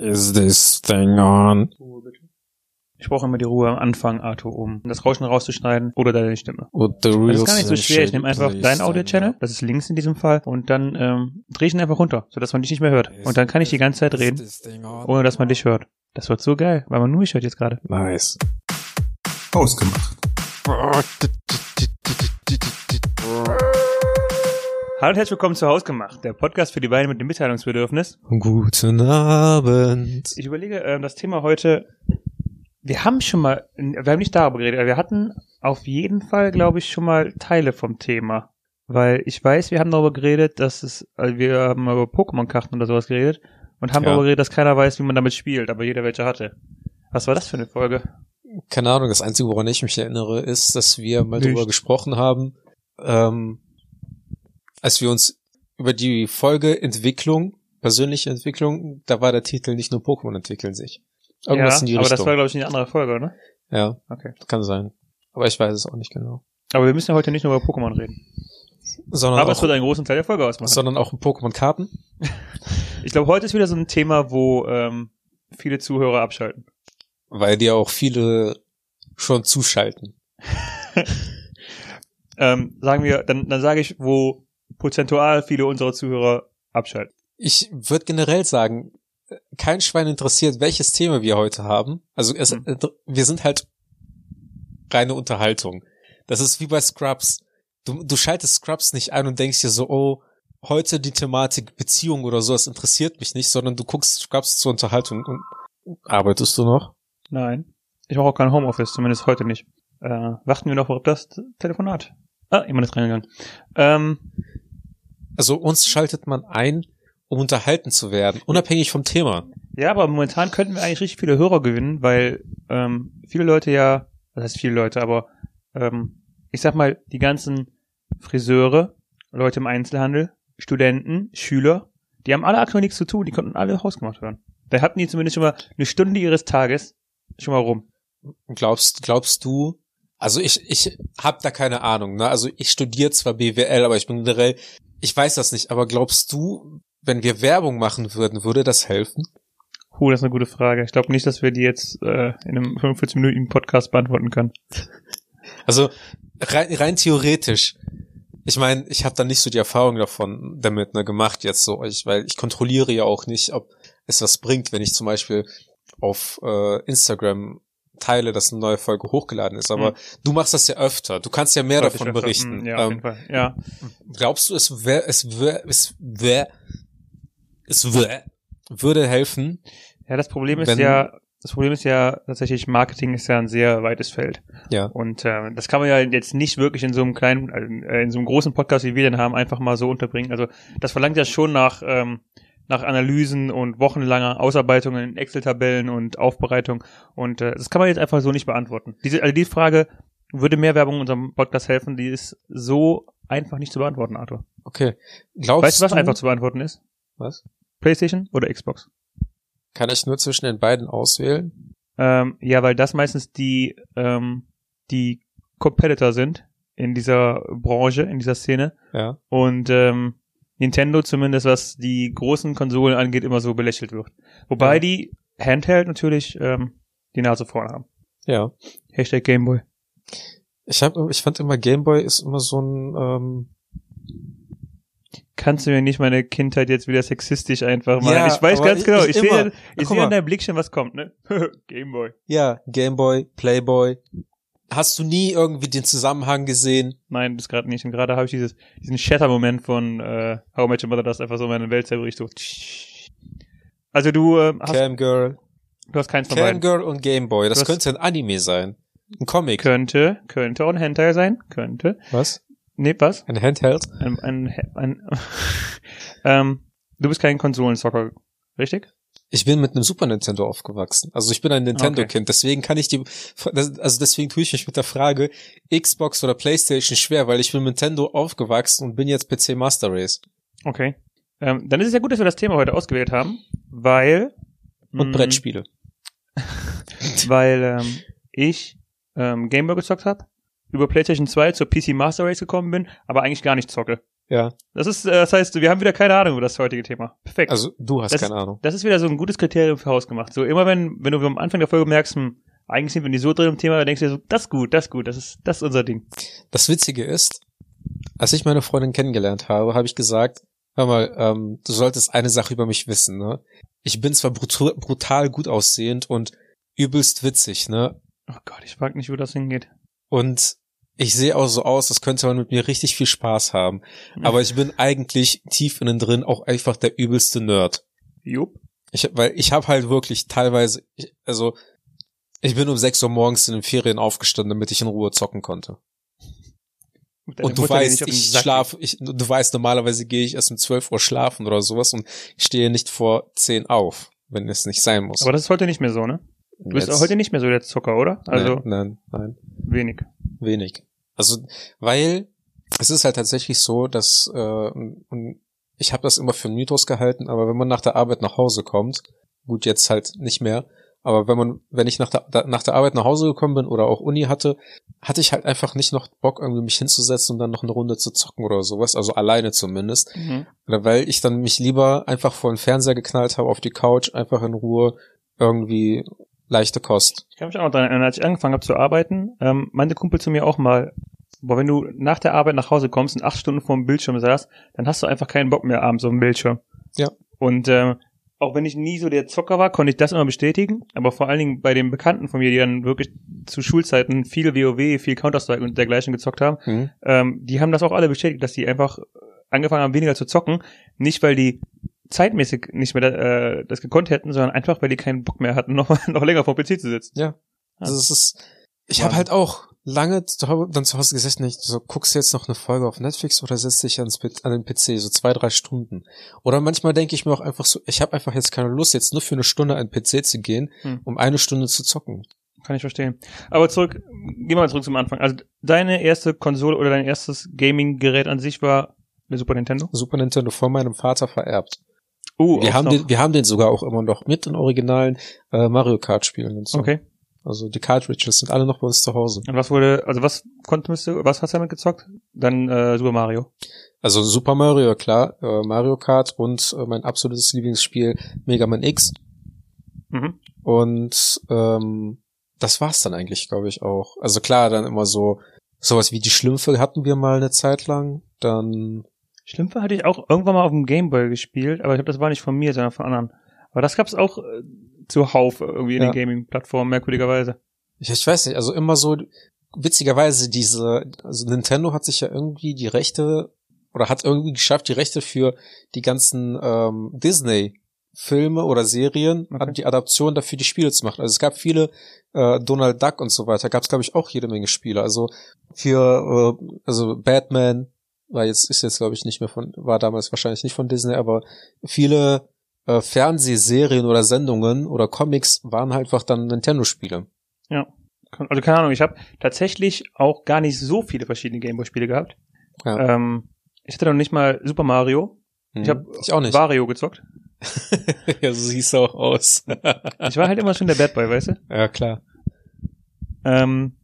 Is this thing on? Ich brauche immer die Ruhe am Anfang, Arthur, um das Rauschen rauszuschneiden oder deine Stimme. Das ist gar nicht so schwer. Ich nehme einfach deinen Audio-Channel, das ist links in diesem Fall, und dann ähm, drehe ich ihn einfach runter, sodass man dich nicht mehr hört. Und dann kann ich die ganze Zeit reden, ohne dass man dich hört. Das wird so geil, weil man nur mich hört jetzt gerade. Nice. Ausgemacht. Hallo und herzlich willkommen zu Hausgemacht, der Podcast für die beiden mit dem Mitteilungsbedürfnis. Guten Abend. Ich überlege, ähm, das Thema heute, wir haben schon mal, wir haben nicht darüber geredet, aber wir hatten auf jeden Fall, glaube ich, schon mal Teile vom Thema. Weil ich weiß, wir haben darüber geredet, dass es, also wir haben über Pokémon-Karten oder sowas geredet und haben Ja. darüber geredet, dass keiner weiß, wie man damit spielt, aber jeder welche hatte. Was war das für eine Folge? Keine Ahnung, das Einzige, woran ich mich erinnere, ist, dass wir mal Nicht. darüber gesprochen haben, ähm, als wir uns über die Folge Entwicklung, persönliche Entwicklung, da war der Titel nicht nur Pokémon entwickeln sich. Irgendwas ja, in die aber Richtung. das war, glaube ich, eine andere Folge, oder? ja, Okay. kann sein. Aber ich weiß es auch nicht genau. Aber wir müssen ja heute nicht nur über Pokémon reden. Sondern Aber es auch, wird einen großen Teil der Folge ausmachen. sondern auch Pokémon-Karten. Ich glaube, heute ist wieder so ein Thema, wo ähm, viele Zuhörer abschalten. Weil dir auch viele schon zuschalten. Ähm, sagen wir, dann, dann sage ich, wo prozentual viele unserer Zuhörer abschalten. Ich würde generell sagen, kein Schwein interessiert, welches Thema wir heute haben. Also es, Hm. wir sind halt reine Unterhaltung. Das ist wie bei Scrubs. Du, du schaltest Scrubs nicht ein und denkst dir so, oh, heute die Thematik Beziehung oder so, das interessiert mich nicht, sondern du guckst Scrubs zur Unterhaltung und arbeitest du noch? Nein. Ich mache auch kein Homeoffice, zumindest heute nicht. Äh, warten wir noch auf das Telefonat. Ah, jemand ist reingegangen. Ähm, Also uns schaltet man ein, um unterhalten zu werden, unabhängig vom Thema. ja, aber momentan könnten wir eigentlich richtig viele Hörer gewinnen, weil ähm, viele Leute ja, das heißt viele Leute, aber ähm, ich sag mal, die ganzen Friseure, Leute im Einzelhandel, Studenten, Schüler, die haben alle aktuell nichts zu tun, die konnten alle hausgemacht werden. Da hatten die zumindest schon mal eine Stunde ihres Tages schon mal rum. Glaubst, glaubst du, also ich, ich hab da keine Ahnung, ne? Also ich studiere zwar BWL, aber ich bin generell, ich weiß das nicht, aber glaubst du, wenn wir Werbung machen würden, würde das helfen? Puh, das ist eine gute Frage. Ich glaube nicht, dass wir die jetzt äh, in einem 45-minütigen Podcast beantworten können. Also rein, rein theoretisch. Ich meine, ich habe da nicht so die Erfahrung davon damit ne, gemacht jetzt so, ich, weil ich kontrolliere ja auch nicht, ob es was bringt, wenn ich zum Beispiel auf äh, Instagram teile, dass eine neue Folge hochgeladen ist. Aber Mhm. du machst das ja öfter. Du kannst ja mehr Sollte davon öfter- berichten. Mm, Ja, ähm. Ja. Glaubst du, es wäre, es wäre, es wäre, es wäre, würde helfen? ja, das Problem ist ja, das Problem ist ja tatsächlich, Marketing ist ja ein sehr weites Feld. Ja. Und äh, das kann man ja jetzt nicht wirklich in so einem kleinen, äh, in so einem großen Podcast, wie wir den haben, einfach mal so unterbringen. Also das verlangt ja schon nach, ähm, nach Analysen und wochenlanger Ausarbeitungen in Excel-Tabellen und Aufbereitung. Und äh, das kann man jetzt einfach so nicht beantworten. Diese, also die Frage, würde mehr Werbung unserem Podcast helfen, die ist so einfach nicht zu beantworten, Arthur. Okay. Glaubst Weißt du, was einfach zu beantworten ist? was? PlayStation oder Xbox? Kann ich nur zwischen den beiden auswählen? Ähm, ja, weil das meistens die, ähm, die Competitor sind in dieser Branche, in dieser Szene. Ja. Und ähm, Nintendo zumindest, was die großen Konsolen angeht, immer so belächelt wird. Wobei Ja. die Handheld natürlich ähm, die Nase vorne haben. Ja. Hashtag Gameboy. Ich hab, ich fand immer Gameboy ist immer so ein, ähm, Kannst du mir nicht meine Kindheit jetzt wieder sexistisch einfach machen? Ja, ich weiß ganz ich- genau, ich ich, sehe, ich sehe in deinem Blick schon, was kommt, ne? Gameboy. ja, Gameboy, Playboy. Hast du nie irgendwie den Zusammenhang gesehen? Nein, das gerade nicht. Und gerade habe ich dieses, diesen Shatter-Moment von äh, How I Met Your Mother, das einfach so meine Welt zerbricht. So. Also du, äh, hast, Camgirl. du hast keins von beiden. Camgirl und Gameboy. Das Du hast- könnte ein Anime sein. Ein Comic. Könnte, könnte auch ein Hentai sein. Könnte. Was? Nee, was? Ein Handheld? Ein, ein, ein, ähm, du bist kein Konsolenzocker, richtig? Ich bin mit einem Super Nintendo aufgewachsen. Also ich bin ein Nintendo-Kind. Deswegen kann ich die, also deswegen tue ich mich mit der Frage Xbox oder Playstation schwer, weil ich bin mit Nintendo aufgewachsen und bin jetzt PC Master Race. Okay. Ähm, dann ist es ja gut, dass wir das Thema heute ausgewählt haben, weil Und mh, Brettspiele. weil ähm, ich ähm, Gameboy gezockt habe, über PlayStation 2 zur PC Master Race gekommen bin, aber eigentlich gar nicht zocke. Ja. Das ist, äh, das heißt, wir haben wieder keine Ahnung über das heutige Thema. Perfekt. Also du hast Das- keine Ahnung. das ist wieder so ein gutes Kriterium für Hausgemacht. So immer wenn, wenn du am Anfang der Folge merkst, hm, eigentlich sind wir nicht so drin im Thema, dann denkst du dir so, das ist gut, das ist gut, das ist, das ist unser Ding. Das Witzige ist, als ich meine Freundin kennengelernt habe, habe ich gesagt, hör mal, ähm, du solltest eine Sache über mich wissen, ne? Ich bin zwar brutal, brutal gut aussehend und übelst witzig, ne? Oh Gott, ich frag nicht, wo das hingeht. Und ich sehe auch so aus, als könnte man mit mir richtig viel Spaß haben. Aber ich bin eigentlich tief innen drin auch einfach der übelste Nerd. Jupp. Ich, weil ich habe halt wirklich teilweise, ich, also ich bin um 6 Uhr morgens in den Ferien aufgestanden, damit ich in Ruhe zocken konnte. Deine Und du Mutter, weißt, ich Sack schlafe, ich, du weißt, normalerweise gehe ich erst um 12 Uhr schlafen oder sowas und stehe nicht vor 10 auf, wenn es nicht sein muss. Aber das ist heute nicht mehr so, ne? Du bist Jetzt- heute nicht mehr so der Zocker, oder? Also nein, nein, nein, wenig. wenig. Also, weil es ist halt tatsächlich so, dass äh, ich habe das immer für einen Mythos gehalten, aber wenn man nach der Arbeit nach Hause kommt, gut, jetzt halt nicht mehr, aber wenn man, wenn ich nach der, nach der Arbeit nach Hause gekommen bin oder auch Uni hatte, hatte ich halt einfach nicht noch Bock, irgendwie mich hinzusetzen und dann noch eine Runde zu zocken oder sowas, also alleine zumindest. Mhm. Weil ich dann mich lieber einfach vor den Fernseher geknallt habe, auf die Couch, einfach in Ruhe irgendwie leichte Kost. Ich kann mich auch noch daran erinnern, als ich angefangen habe zu arbeiten, ähm, meinte Kumpel zu mir auch mal, boah, wenn du nach der Arbeit nach Hause kommst und acht Stunden vor dem Bildschirm saßt, dann hast du einfach keinen Bock mehr abends auf dem Bildschirm. Ja. Und ähm, auch wenn ich nie so der Zocker war, konnte ich das immer bestätigen. Aber vor allen Dingen bei den Bekannten von mir, die dann wirklich zu Schulzeiten viel WoW, viel Counter-Strike und dergleichen gezockt haben, Hm? ähm, die haben das auch alle bestätigt, dass die einfach angefangen haben, weniger zu zocken. Nicht, weil die zeitmäßig nicht mehr äh, das gekonnt hätten, sondern einfach, weil die keinen Bock mehr hatten, noch, noch länger vor dem PC zu sitzen. Ja. Also es ist, ich Ja. habe halt auch lange dann zu Hause gesessen, ich so, guckst du jetzt noch eine Folge auf Netflix oder setzt dich ans, an den PC, so zwei, drei Stunden. Oder manchmal denke ich mir auch einfach so, ich habe einfach jetzt keine Lust, jetzt nur für eine Stunde an den PC zu gehen, Hm. um eine Stunde zu zocken. Kann ich verstehen. Aber zurück, gehen wir mal zurück zum Anfang. Also deine erste Konsole oder dein erstes Gaming-Gerät an sich war eine Super Nintendo? Super Nintendo von meinem Vater vererbt. Uh, Wir haben noch. den, wir haben den sogar auch immer noch mit den originalen äh, Mario Kart Spielen und so. Okay. Also die Cartridges sind alle noch bei uns zu Hause. Und was wurde, also was konntest du, was hast du damit gezockt? Dann äh, Super Mario. Also Super Mario, klar, äh, Mario Kart und äh, mein absolutes Lieblingsspiel Mega Man X. Mhm. Und ähm, das war's dann eigentlich, glaube ich, auch. Also klar, dann immer so sowas wie die Schlümpfe hatten wir mal eine Zeit lang. Dann Schlümpfe hatte ich auch irgendwann mal auf dem Gameboy gespielt, aber ich glaube, das war nicht von mir, sondern von anderen. Aber das gab's auch äh, zuhauf irgendwie in Ja. den Gaming-Plattformen, merkwürdigerweise. ich, ich weiß nicht, also immer so witzigerweise diese, also Nintendo hat sich ja irgendwie die Rechte oder hat irgendwie geschafft, die Rechte für die ganzen ähm, Disney Filme oder Serien, Okay. hat die Adaption dafür die Spiele zu machen. Also es gab viele äh, Donald Duck und so weiter, gab es glaube ich auch jede Menge Spiele. Also für äh, also Batman war jetzt ist jetzt glaube ich nicht mehr von war damals wahrscheinlich nicht von Disney, aber viele äh, Fernsehserien oder Sendungen oder Comics waren halt einfach dann Nintendo Spiele. Also keine Ahnung, ich habe tatsächlich auch gar nicht so viele verschiedene Gameboy-Spiele gehabt. Ja. Ähm, ich hatte noch nicht mal Super Mario. Ich Mhm. habe ich auch nicht. Wario gezockt. ja, so siehst du auch aus. Ich war halt immer schon der Bad Boy, weißt du? ja, klar. Ähm,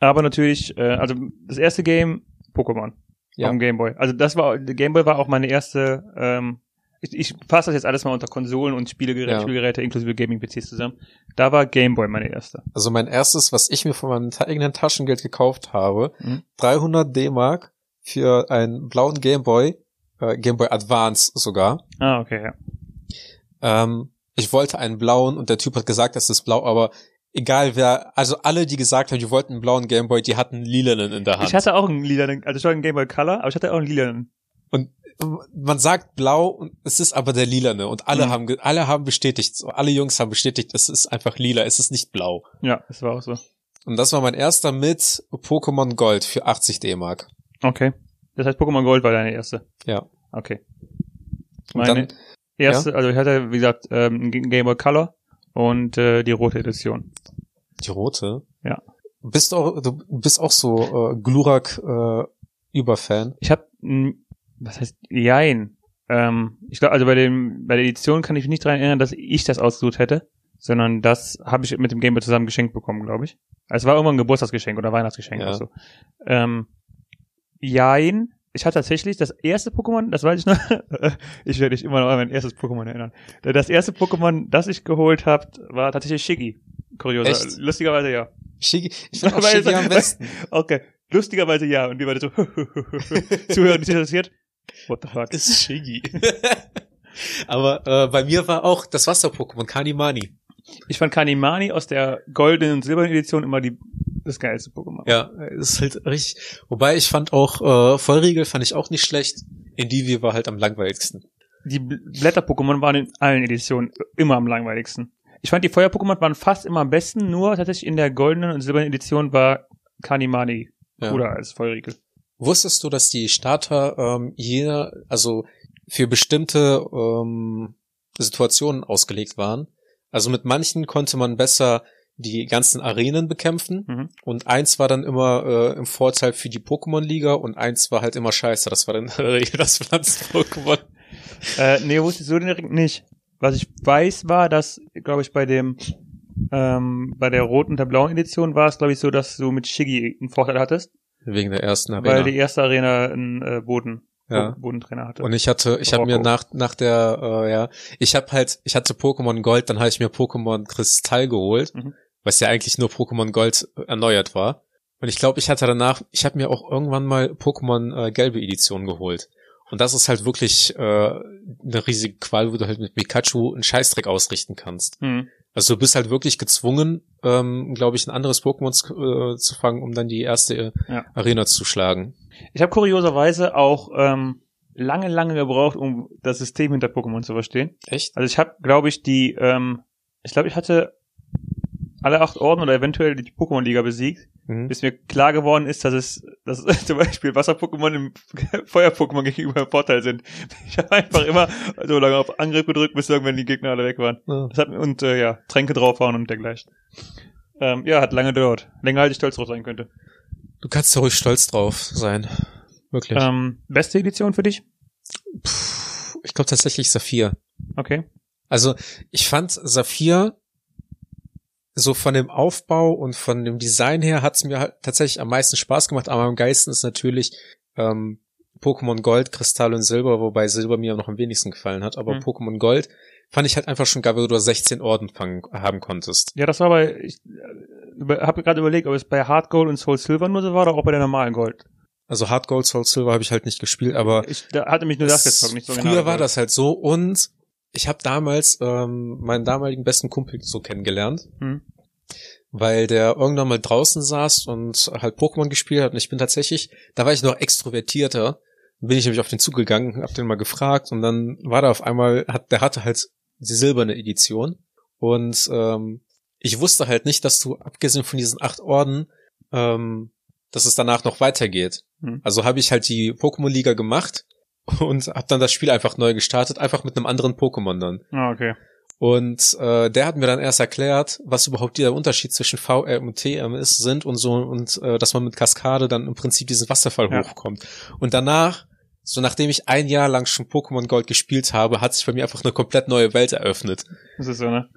aber natürlich, äh, also das erste Game, Pokémon. Ja. Dem Gameboy. Also das war, Gameboy war auch meine erste, ähm, ich, ich fasse das jetzt alles mal unter Konsolen und Spielegeräte, Ja. Spielgeräte inklusive Gaming-PCs zusammen. Da war Gameboy meine erste. Also mein erstes, was ich mir von meinem eigenen Taschengeld gekauft habe, Mhm. 300 D-Mark für einen blauen Gameboy, äh, Gameboy Advance sogar. Ah, okay, ja. Ähm, ich wollte einen blauen und der Typ hat gesagt, das ist blau, aber egal wer, also alle, die gesagt haben, die wollten einen blauen Gameboy, die hatten einen lilanen in der Hand. Ich hatte auch einen lilanen, also ich hatte einen Gameboy Color, aber ich hatte auch einen lilanen. und man sagt blau und es ist aber der lilane und alle Mhm. haben alle haben bestätigt, alle Jungs haben bestätigt, es ist einfach lila, es ist nicht blau. Ja, das war auch so. Und das war mein erster mit Pokémon Gold für 80 D-Mark. Okay. Das heißt, Pokémon Gold war deine erste. Ja. Okay. Meine dann, erste, also ich hatte, wie gesagt, ähm, einen Game Boy Color und äh, die rote Edition. die rote. Ja. Bist du auch, du bist auch so äh, Glurak äh, Überfan. Ich habe, was heißt, jein. Ähm, ich glaube, also bei dem, bei der Edition kann ich mich nicht daran erinnern, dass ich das ausgesucht hätte, sondern das habe ich mit dem Game Boy zusammen geschenkt bekommen, glaube ich. Also es war irgendwann ein Geburtstagsgeschenk oder Weihnachtsgeschenk Ja. oder so. Ähm, jein, ich hatte tatsächlich das erste Pokémon, das weiß ich noch, ich werde mich immer noch an mein erstes Pokémon erinnern. Das erste Pokémon, das ich geholt habe, war tatsächlich Shiggy. Kurios. Echt? Lustigerweise ja. Shiggy, ich finde Shiggy am besten. Okay. Lustigerweise ja. Und die beide so, zuhören, nicht interessiert. What the fuck? Ist Shiggy. Aber äh, bei mir war auch das Wasser-Pokémon Kanimani. Ich fand Kanimani aus der goldenen und silbernen Edition immer die, das geilste Pokémon. Ja, ist halt richtig. Wobei ich fand auch äh, Vollriegel fand ich auch nicht schlecht. Indivir war halt am langweiligsten. Die Bl- Blätter-Pokémon waren in allen Editionen immer am langweiligsten. Ich fand die Feuer-Pokémon waren fast immer am besten, nur tatsächlich in der goldenen und silbernen Edition war Kanimani Ja. cooler als Feuerriegel. Wusstest du, dass die Starter ähm, jeder, also für bestimmte ähm, Situationen ausgelegt waren? Also mit manchen konnte man besser die ganzen Arenen bekämpfen Mhm. und eins war dann immer äh, im Vorteil für die Pokémon-Liga und eins war halt immer scheiße. Das war dann in der Regel das Pflanzen-Pokémon. Äh, nee, wusste ich so direkt nicht. Was ich weiß, war, dass, glaube ich, bei dem, ähm, bei der roten und der blauen Edition war es, glaube ich, so, dass du mit Shiggy einen Vorteil hattest, Wegen der ersten Arena. weil die erste Arena einen äh, Boden, Ja. Bo- Bodentrainer hatte. Und ich hatte, ich habe mir nach nach der, äh, ja, ich habe halt, ich hatte Pokémon Gold, dann habe ich mir Pokémon Kristall geholt, Mhm. was ja eigentlich nur Pokémon Gold äh, erneuert war. Und ich glaube, ich hatte danach, ich habe mir auch irgendwann mal Pokémon äh, gelbe Edition geholt. Und das ist halt wirklich äh, eine riesige Qual, wo du halt mit Pikachu einen Scheißdreck ausrichten kannst. Hm. Also du bist halt wirklich gezwungen, ähm, glaube ich, ein anderes Pokémon zu, äh, zu fangen, um dann die erste äh, Ja. Arena zu schlagen. Ich habe kurioserweise auch ähm, lange, lange gebraucht, um das System hinter Pokémon zu verstehen. Echt? Also ich habe, glaube ich, die, ähm, ich glaube, ich hatte alle acht Orden oder eventuell die Pokémon-Liga besiegt, Mhm. bis mir klar geworden ist, dass es, dass zum Beispiel Wasser-Pokémon im Feuer-Pokémon gegenüber im Vorteil sind. Ich habe einfach immer so lange auf Angriff gedrückt, bis irgendwann die Gegner alle weg waren. Ja. Das hat, und äh, ja, Tränke draufhauen und dergleichen. Ähm, ja, hat lange gedauert. Länger als ich stolz drauf sein könnte. Du kannst da ruhig stolz drauf sein. Wirklich. Ähm, beste Edition für dich? Puh, ich glaube tatsächlich Saphir. Okay. Also ich fand Saphir so von dem Aufbau und von dem Design her hat's mir halt tatsächlich am meisten Spaß gemacht, aber am geilsten ist natürlich ähm, Pokémon Gold, Kristall und Silber, wobei Silber mir noch am wenigsten gefallen hat, aber Hm. Pokémon Gold fand ich halt einfach schon geil, weil du da 16 Orden fangen, haben konntest. Ja, das war bei, ich äh, habe gerade überlegt, ob es bei Hard Gold und Soul Silver nur so war oder auch bei der normalen Gold. Also Hard Gold, Soul Silver habe ich halt nicht gespielt, aber ich da hatte mich nur das gezockt, nicht so Früher genau. war das halt so und ich habe damals ähm, meinen damaligen besten Kumpel so kennengelernt, Hm. weil der irgendwann mal draußen saß und halt Pokémon gespielt hat und ich bin tatsächlich, da war ich noch extrovertierter, bin ich nämlich auf den Zug gegangen, hab den mal gefragt und dann war da auf einmal, hat, der hatte halt die silberne Edition und ähm, ich wusste halt nicht, dass du abgesehen von diesen acht Orden, ähm, dass es danach noch weitergeht. Hm. Also habe ich halt die Pokémon-Liga gemacht und habe dann das Spiel einfach neu gestartet, einfach mit einem anderen Pokémon dann. Ah, okay. Und äh, der hat mir dann erst erklärt, was überhaupt der Unterschied zwischen VM und TM ist, sind und so und äh, dass man mit Kaskade dann im Prinzip diesen Wasserfall Ja. hochkommt. Und danach, so nachdem ich ein Jahr lang schon Pokémon Gold gespielt habe, hat sich bei mir einfach eine komplett neue Welt eröffnet. Das ist so, ne?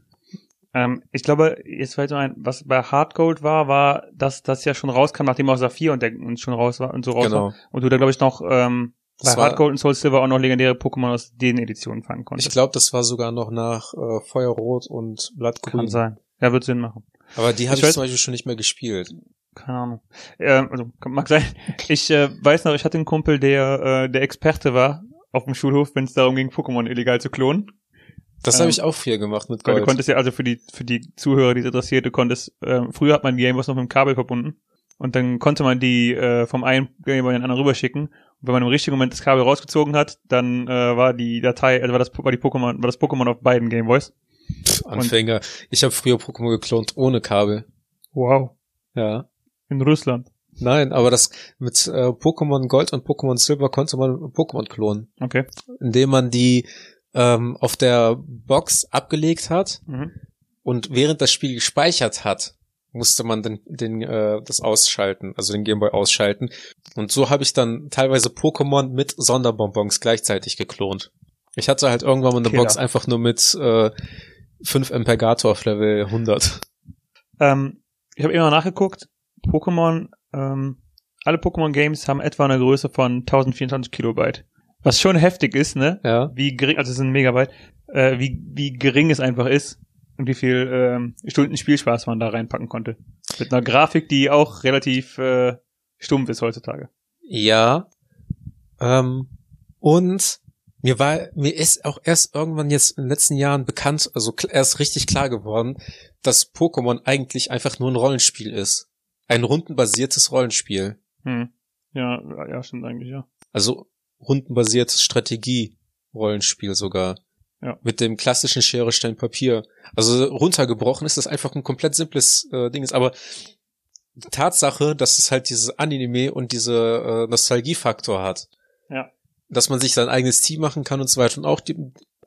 Ähm, ich glaube, jetzt fällt mir ein, was bei Hard Gold war, war, dass das ja schon rauskam, nachdem auch Saphir und, der, und schon raus war und so raus Genau. war. Und du da, glaube ich, noch ähm, bei Das Hard Gold und Soul Silver auch noch legendäre Pokémon aus den Editionen fangen konntest. Ich glaube, das war sogar noch nach äh, Feuerrot und Kann Blattgrün. sein. Ja, wird Sinn machen. Aber die habe Ich ich, weiß- zum Beispiel schon nicht mehr gespielt. Keine Ahnung. Ähm, also, mag sein. Ich äh, weiß noch, ich hatte einen Kumpel, der äh, der Experte war auf dem Schulhof, wenn es darum ging, Pokémon illegal zu klonen. Das Ähm, habe ich auch früher gemacht mit Weil du Gold. konntest ja, also für die, für die Zuhörer, die es interessiert, du konntest, äh, früher hat man Gameboys noch mit dem Kabel verbunden. Und dann konnte man die äh, vom einen Gameboy in den anderen rüberschicken. Und wenn man im richtigen Moment das Kabel rausgezogen hat, dann äh, war die Datei, also war das, war die Pokémon, war das Pokémon auf beiden Gameboys. Anfänger. Ich habe früher Pokémon geklont ohne Kabel. Wow. Ja. In Russland. Nein, aber das mit äh, Pokémon Gold und Pokémon Silber konnte man Pokémon klonen, Okay. indem man die ähm, auf der Box abgelegt hat Mhm. und während das Spiel gespeichert hat, musste man den, den äh, das ausschalten, also den Gameboy ausschalten. Und so habe ich dann teilweise Pokémon mit Sonderbonbons gleichzeitig geklont. Ich hatte halt irgendwann mal eine Killer. Box einfach nur mit äh, 5 Empergator auf Level 100. Ähm, ich habe immer nachgeguckt. Pokémon ähm, alle Pokémon Games haben etwa eine Größe von 1024 Kilobyte. Was schon heftig ist, ne? Ja. Wie gering, also es sind Megabyte, äh, wie, wie gering es einfach ist und wie viel ähm, Stunden Spielspaß man da reinpacken konnte. Mit einer Grafik, die auch relativ äh, stumpf ist heutzutage. Ja. Ähm, und mir war, mir ist auch erst irgendwann jetzt in den letzten Jahren bekannt, also erst richtig klar geworden, dass Pokémon eigentlich einfach nur ein Rollenspiel ist. Ein rundenbasiertes Rollenspiel. Hm. Ja, ja, stimmt eigentlich, ja. Also rundenbasiertes Strategie-Rollenspiel sogar. Ja. Mit dem klassischen Schere, Stein, Papier. Also runtergebrochen ist das einfach ein komplett simples äh, Ding. Ist. Aber die Tatsache, dass es halt diese Anime und diese äh, Nostalgiefaktor hat. Ja. Dass man sich sein eigenes Team machen kann und so weiter. Und auch die,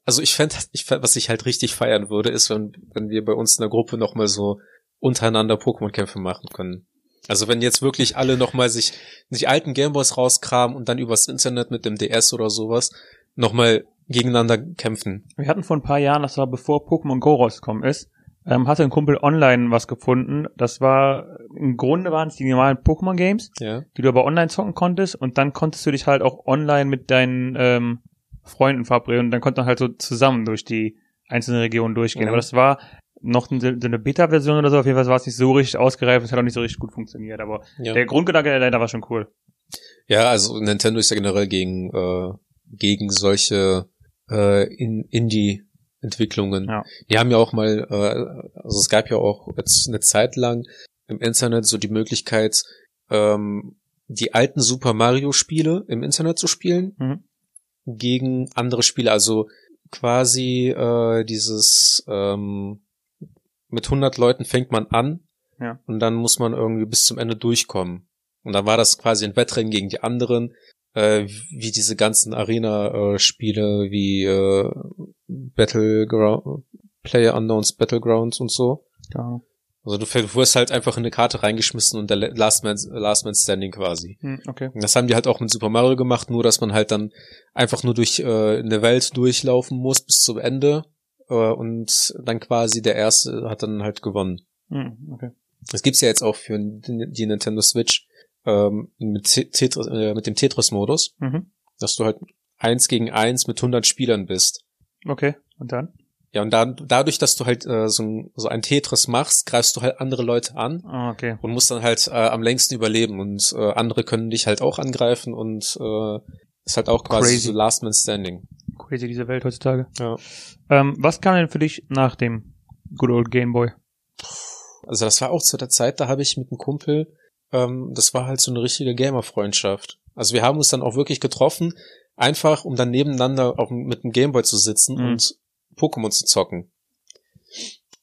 also ich fände, ich fänd, was ich halt richtig feiern würde, ist, wenn, wenn wir bei uns in der Gruppe nochmal so untereinander Pokémon-Kämpfe machen können. Also wenn jetzt wirklich alle nochmal sich die alten Gameboys rauskramen und dann übers Internet mit dem DS oder sowas nochmal gegeneinander kämpfen. Wir hatten vor ein paar Jahren, das war bevor Pokémon Go rausgekommen ist, ähm, hatte ein Kumpel online was gefunden. Das war, im Grunde waren es die normalen Pokémon Games, Ja. die du aber online zocken konntest und dann konntest du dich halt auch online mit deinen ähm, Freunden verabreden und dann konnte man halt so zusammen durch die einzelnen Regionen durchgehen. Mhm. Aber das war noch eine, eine Beta-Version oder so, auf jeden Fall war es nicht so richtig ausgereift, es hat auch nicht so richtig gut funktioniert, aber Ja. der Grundgedanke dahinter war schon cool. ja, also Nintendo ist ja generell gegen, äh, gegen solche äh, in Indie-Entwicklungen. Ja. Die haben ja auch mal, äh, also es gab ja auch jetzt eine Zeit lang im Internet so die Möglichkeit, ähm, die alten Super Mario Spiele im Internet zu spielen Mhm. gegen andere Spiele. Also quasi äh, dieses ähm, mit 100 Leuten fängt man an Ja. und dann muss man irgendwie bis zum Ende durchkommen. Und dann war das quasi ein Wettrennen gegen die anderen, äh, wie diese ganzen Arena-Spiele wie äh, Battleground, Player Unknowns Battlegrounds und so. Ja. Also du du wirst halt einfach in eine Karte reingeschmissen und der Last Man, Last Man Standing quasi. Hm, okay. Das haben die halt auch mit Super Mario gemacht, nur dass man halt dann einfach nur durch äh, eine Welt durchlaufen muss bis zum Ende und dann quasi der Erste hat dann halt gewonnen. Hm, okay. Das gibt's ja jetzt auch für die Nintendo Switch ähm, mit, Tetris, äh, mit dem Tetris-Modus, Mhm. dass du halt eins gegen eins mit 100 Spielern bist. Okay. Und dann? Ja, und dann, dadurch, dass du halt äh, so, ein, so ein Tetris machst, greifst du halt andere Leute an Ah, okay. und musst dann halt äh, am längsten überleben und äh, andere können dich halt auch angreifen und äh, ist halt auch quasi Crazy. so Last Man Standing. Crazy diese Welt heutzutage. Ja. Ähm, was kam denn für dich nach dem Good Old Game Boy? Also das war auch zu der Zeit, da habe ich mit einem Kumpel, ähm, das war halt so eine richtige Gamer-Freundschaft. Also wir haben uns dann auch wirklich getroffen, einfach um dann nebeneinander dem- mit dem Gameboy zu sitzen Mhm. und Pokémon zu zocken.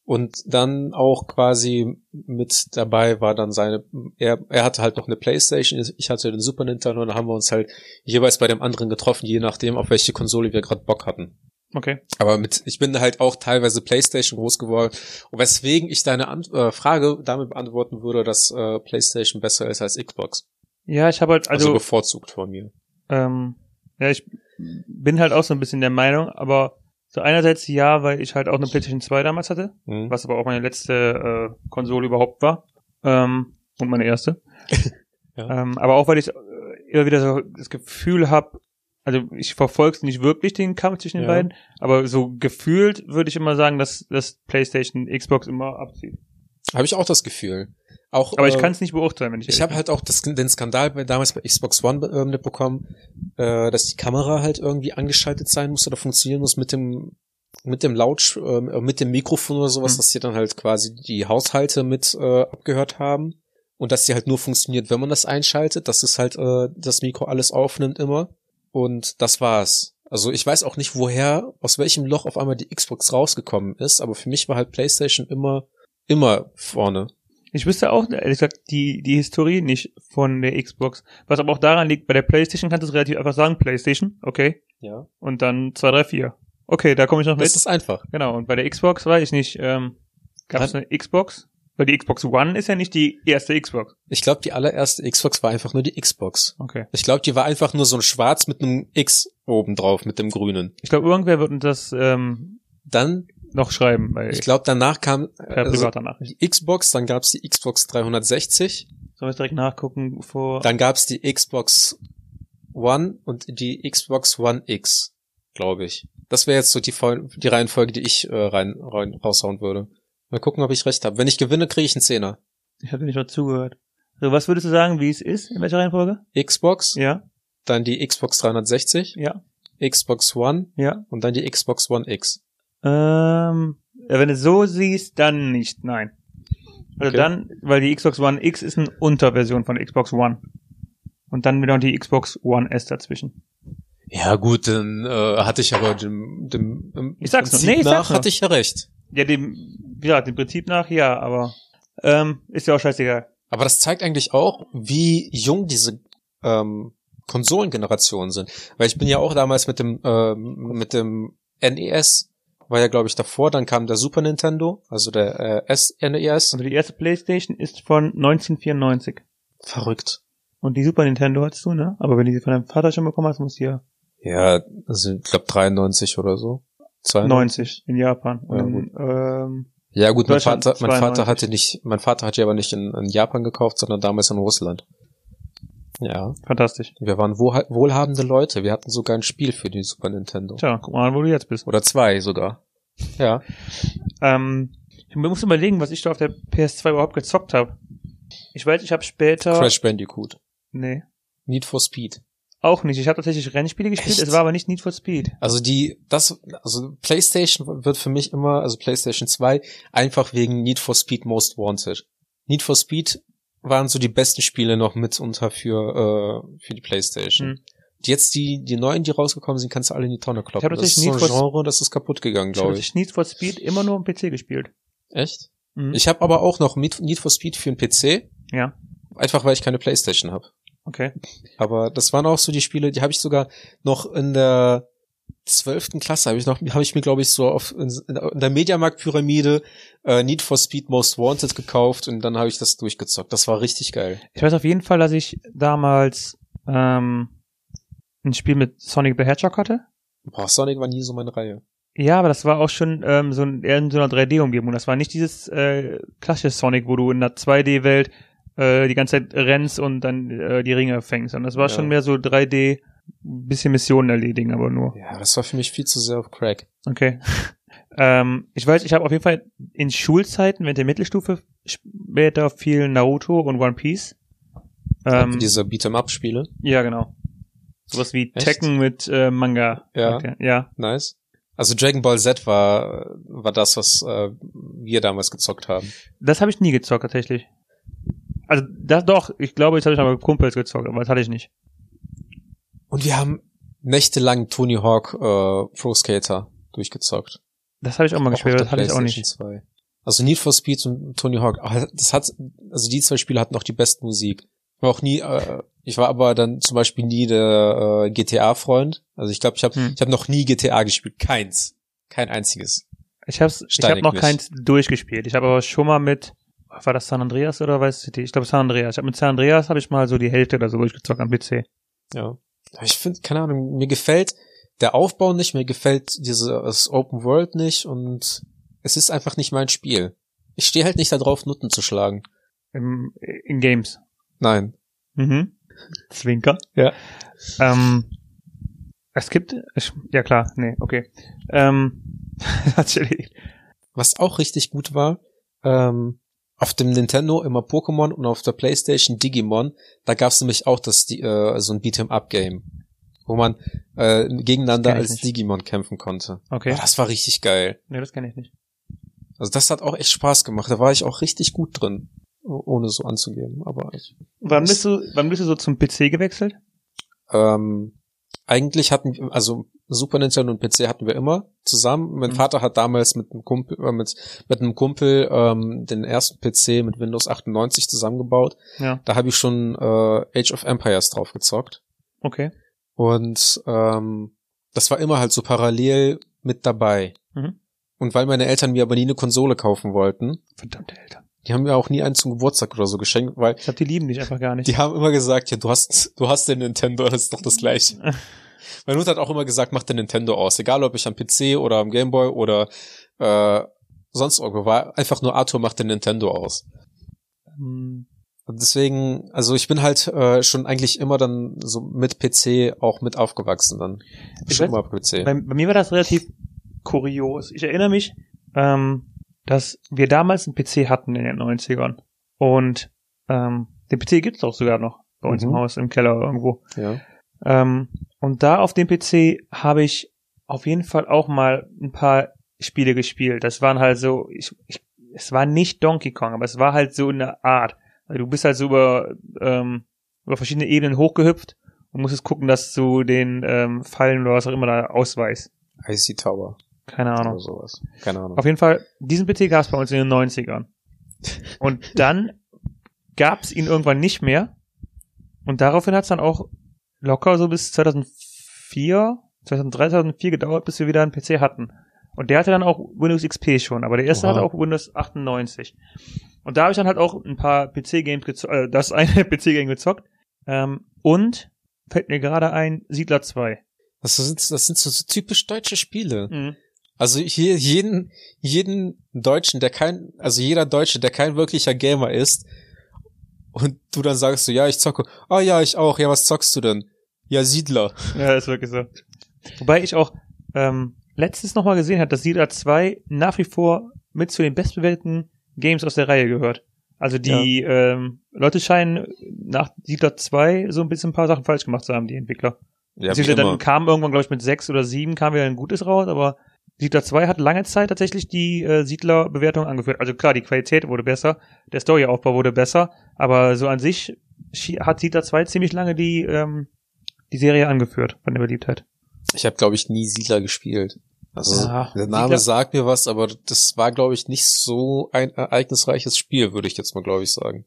Und dann auch quasi mit dabei war dann seine, er, er hatte halt noch eine Playstation, ich hatte den Super Nintendo und dann haben wir uns halt jeweils bei dem anderen getroffen, je nachdem, auf welche Konsole wir gerade Bock hatten. Okay. Aber mit, ich bin halt auch teilweise PlayStation groß geworden. Und weswegen ich deine Ant äh, Frage damit beantworten würde, dass äh, PlayStation besser ist als Xbox. Ja, ich habe halt, Also, also, bevorzugt von mir. ähm, ja, ich bin halt auch so ein bisschen der Meinung, aber so einerseits ja, weil ich halt auch eine PlayStation 2 damals hatte, Hm? was aber auch meine letzte äh, Konsole überhaupt war. Ähm, und meine erste. Ja. ähm, aber auch weil ich äh, immer wieder so das Gefühl habe, also ich verfolge nicht wirklich den Kampf zwischen den Ja. beiden, aber so gefühlt würde ich immer sagen, dass das PlayStation Xbox immer abzieht. Habe ich auch das Gefühl. Auch, Aber ich äh, kann es nicht beurteilen, wenn ich Ich habe halt auch das, den Skandal bei, damals bei Xbox One äh, mitbekommen, äh, dass die Kamera halt irgendwie angeschaltet sein muss oder funktionieren muss mit dem mit dem Laut, äh, mit dem Mikrofon oder sowas, Mhm. dass die dann halt quasi die Haushalte mit äh, abgehört haben und dass die halt nur funktioniert, wenn man das einschaltet, dass es halt äh, das Mikro alles aufnimmt immer und das war's. Also ich weiß auch nicht, woher, aus welchem Loch auf einmal die Xbox rausgekommen ist, aber für mich war halt PlayStation immer immer vorne. Ich wüsste auch, ehrlich gesagt, die, die Historie nicht von der Xbox. Was aber auch daran liegt, bei der Playstation kannst du es relativ einfach sagen, Playstation, okay. Ja. Und dann 2, 3, 4. Okay, da komme ich noch Das mit. ist einfach. Genau, und bei der Xbox weiß ich nicht, ähm, gab es eine Xbox? Weil die Xbox One ist ja nicht die erste Xbox. Ich glaube, die allererste Xbox war einfach nur die Xbox. Okay. Ich glaube, die war einfach nur so ein Schwarz mit einem X oben drauf, mit dem Grünen. Ich glaube, irgendwer wird uns das ähm, Dann, noch schreiben, weil ich glaube, danach kam also die Xbox, dann gab's die Xbox 360 Sollen wir direkt nachgucken vor. Dann gab's die Xbox One und die Xbox One X, glaube ich. Das wäre jetzt so die, die Reihenfolge, die ich äh, rein, rein raushauen würde. Mal gucken, ob ich recht habe. Wenn ich gewinne, kriege ich einen Zehner. Ich habe nicht mal zugehört. So, was würdest du sagen, wie es ist? In welcher Reihenfolge? Xbox, Ja, dann die Xbox 360, ja, Xbox One ja. und dann die Xbox One X. Ähm, wenn du es so siehst, dann nicht, nein. Also Okay. dann, weil die Xbox One X ist eine Unterversion von Xbox One. Und dann wieder die Xbox One S dazwischen. Ja gut, dann äh, hatte ich aber dem, dem im Ich sag's nur. Prinzip Nee, ich nach sag's hatte ich ja recht. Ja, dem, wie gesagt, dem Prinzip nach, ja, aber ähm, ist ja auch scheißegal. Aber das zeigt eigentlich auch, wie jung diese ähm, Konsolengenerationen sind. Weil ich bin ja auch damals mit dem ähm, mit dem NES war ja glaube ich davor, dann kam der Super Nintendo, also der äh, SNES. Also die erste Playstation ist von 1994. Verrückt. Und die Super Nintendo hattest du, ne? Aber wenn du die von deinem Vater schon bekommen hast, musst du ja Ja, also ich glaube 93 oder so. 92. 90 in Japan. Ja, Und, ähm, Ja gut, mein Vater, mein Vater 92. hatte nicht, mein Vater hat ja aber nicht in, in Japan gekauft, sondern damals in Russland. Ja, fantastisch. wir waren wohl, wohlhabende Leute. Wir hatten sogar ein Spiel für die Super Nintendo. Tja, guck mal, an, wo du jetzt bist. Oder zwei sogar. Ja. Ähm, ich muss überlegen, was ich da auf der PS2 überhaupt gezockt habe. Ich weiß, ich habe später. Crash Bandicoot. Nee. Need for Speed. Auch nicht. Ich habe tatsächlich Rennspiele gespielt, Echt? es war aber nicht Need for Speed. Also die, das, also PlayStation wird für mich immer, also PlayStation 2, einfach wegen Need for Speed Most Wanted. Need for Speed waren so die besten Spiele noch mitunter für, äh, für die PlayStation. Hm. Jetzt die, die neuen, die rausgekommen sind, kannst du alle in die Tonne kloppen. Ich das ist so ein Need for- Genre, das ist kaputt gegangen, Ich habe glaube ich. Need for Speed immer nur am PC gespielt. Echt? Mhm. Ich habe aber auch noch Need for Speed für den PC, ja, einfach weil ich keine PlayStation habe. okay. Aber das waren auch so die Spiele, die habe ich sogar noch in der zwölften Klasse habe ich noch, habe ich mir glaube ich so auf in, in der Mediamarkt-Pyramide äh, Need for Speed Most Wanted gekauft und dann habe ich das durchgezockt. Das war richtig geil. Ich weiß auf jeden Fall, dass ich damals ähm, ein Spiel mit Sonic the Hedgehog hatte. Boah, Sonic war nie so meine Reihe. Ja, aber das war auch schon ähm, so ein, eher in so einer 3D-Umgebung. Das war nicht dieses äh, klassische Sonic, wo du in einer 2D-Welt äh, die ganze Zeit rennst und dann äh, die Ringe fängst. Und das war Ja. schon mehr so 3D, bisschen Missionen erledigen, aber nur. Ja, das war für mich viel zu sehr auf Crack. Okay. ähm, ich weiß, ich habe auf jeden Fall in Schulzeiten, während der Mittelstufe, später viel Naruto und One Piece. Ähm, Diese Beat'em-up-Spiele. ja, genau. Sowas wie Echt? Tekken mit äh, Manga. Ja. Okay. Ja. Nice. Also Dragon Ball Z war, war das, was äh, wir damals gezockt haben. Das habe ich nie gezockt, tatsächlich. Also, das doch, ich glaube, jetzt habe ich aber Kumpels gezockt, aber das hatte ich nicht. Und wir haben nächtelang Tony Hawk äh, Pro Skater durchgezockt. Das habe ich auch mal gespielt, das hatte ich auch nicht. 2. Also Need for Speed und Tony Hawk, das hat, also die zwei Spiele hatten auch die beste Musik. Ich war auch nie, äh, ich war aber dann zum Beispiel nie der äh, GTA-Freund. Also ich glaube, ich habe Hm. ich hab noch nie GTA gespielt. Keins. Kein einziges. Ich habe ich hab Steinig noch keins durchgespielt. Ich habe aber schon mal mit, war das San Andreas oder Vice City? Ich glaube San Andreas. Ich habe mit San Andreas habe ich mal so die Hälfte oder so durchgezockt am PC. Ja. Ich finde, keine Ahnung, mir gefällt der Aufbau nicht, mir gefällt dieses Open World nicht und es ist einfach nicht mein Spiel. Ich stehe halt nicht darauf, Nutten zu schlagen. Im, in Games. Nein. Mhm. Zwinker. Ja. Ähm, es gibt, ich, ja klar, nee, okay. Ähm. Was auch richtig gut war, ähm, auf dem Nintendo immer Pokémon und auf der Playstation Digimon, da gab's nämlich auch das, die, äh, so ein Beat'em-up-Game, wo man äh, gegeneinander als nicht. Digimon kämpfen konnte. Okay. Ja, das war richtig geil. Nee, das kenne ich nicht. Also das hat auch echt Spaß gemacht. Da war ich auch richtig gut drin, oh- ohne so anzugeben. Aber ich, Wann bist du, wann bist du so zum PC gewechselt? ähm, eigentlich hatten, wir- also Super Nintendo und PC hatten wir immer zusammen. Mein Mhm. Vater hat damals mit einem Kumpel, äh, mit, mit einem Kumpel ähm, den ersten PC mit Windows 98 zusammengebaut. Ja. Da habe ich schon äh, Age of Empires drauf gezockt. Okay. Und ähm, das war immer halt so parallel mit dabei. Mhm. Und weil meine Eltern mir aber nie eine Konsole kaufen wollten, Verdammte Eltern. die haben mir auch nie einen zum Geburtstag oder so geschenkt, weil Ich glaube, die lieben dich einfach gar nicht. die haben immer gesagt, ja, du hast, du hast den Nintendo, das ist doch das gleiche. Meine Mutter hat auch immer gesagt, mach den Nintendo aus. Egal ob ich am PC oder am Gameboy oder äh, sonst irgendwo war. Einfach nur Arthur macht den Nintendo aus. Und deswegen, also ich bin halt äh, schon eigentlich immer dann so mit PC auch mit aufgewachsen dann. Ich schon weiß- immer PC. Bei, bei mir war das relativ kurios. Ich erinnere mich, ähm, dass wir damals einen PC hatten in den 90ern. Und ähm, den PC gibt's auch sogar noch bei uns Mhm. im Haus, im Keller irgendwo. ja. Ähm, und da auf dem PC habe ich auf jeden Fall auch mal ein paar Spiele gespielt. Das waren halt so, ich, ich, es war nicht Donkey Kong, aber es war halt so eine Art. Also du bist halt so über, ähm, über verschiedene Ebenen hochgehüpft und musstest gucken, dass du den ähm, Fallen oder was auch immer da ausweist. IC Tower Keine oder Ahnung. sowas. Keine Ahnung. Auf jeden Fall, diesen PC gab es bei uns in den 90ern. Und dann gab es ihn irgendwann nicht mehr. Und daraufhin hat es dann auch locker so bis 2004, 2003, 2004 gedauert, bis wir wieder einen PC hatten. Und der hatte dann auch Windows XP schon, aber der erste Oha. hatte auch Windows 98. Und da habe ich dann halt auch ein paar PC-Games gezockt, äh, das eine PC-Game gezockt. Ähm, und fällt mir gerade ein, Siedler 2. Das sind, das sind so, so typisch deutsche Spiele. Mhm. Also hier jeden, jeden Deutschen, der kein, also jeder Deutsche, der kein wirklicher Gamer ist, und du dann sagst so, ja, ich zocke. Ah ja, ich auch. Ja, was zockst du denn? Ja, Siedler. Ja, ist wirklich so. Wobei ich auch ähm, letztens nochmal gesehen habe, dass Siedler 2 nach wie vor mit zu den bestbewerteten Games aus der Reihe gehört. Also die ähm, Leute scheinen nach Siedler 2 so ein bisschen ein paar Sachen falsch gemacht zu haben, die Entwickler. Ja, dann kam irgendwann, glaube ich, mit 6 oder 7 kam wieder ein gutes raus, aber Siedler 2 hat lange Zeit tatsächlich die äh, Siedler-Bewertung angeführt. Also klar, die Qualität wurde besser, der Storyaufbau wurde besser, aber so an sich hat Siedler 2 ziemlich lange die, ähm, die Serie angeführt von der Beliebtheit. Ich habe, glaube ich, nie Siedler gespielt. Also Ja, der Name Siedler- sagt mir was, aber das war, glaube ich, nicht so ein ereignisreiches Spiel, würde ich jetzt mal, glaube ich, sagen.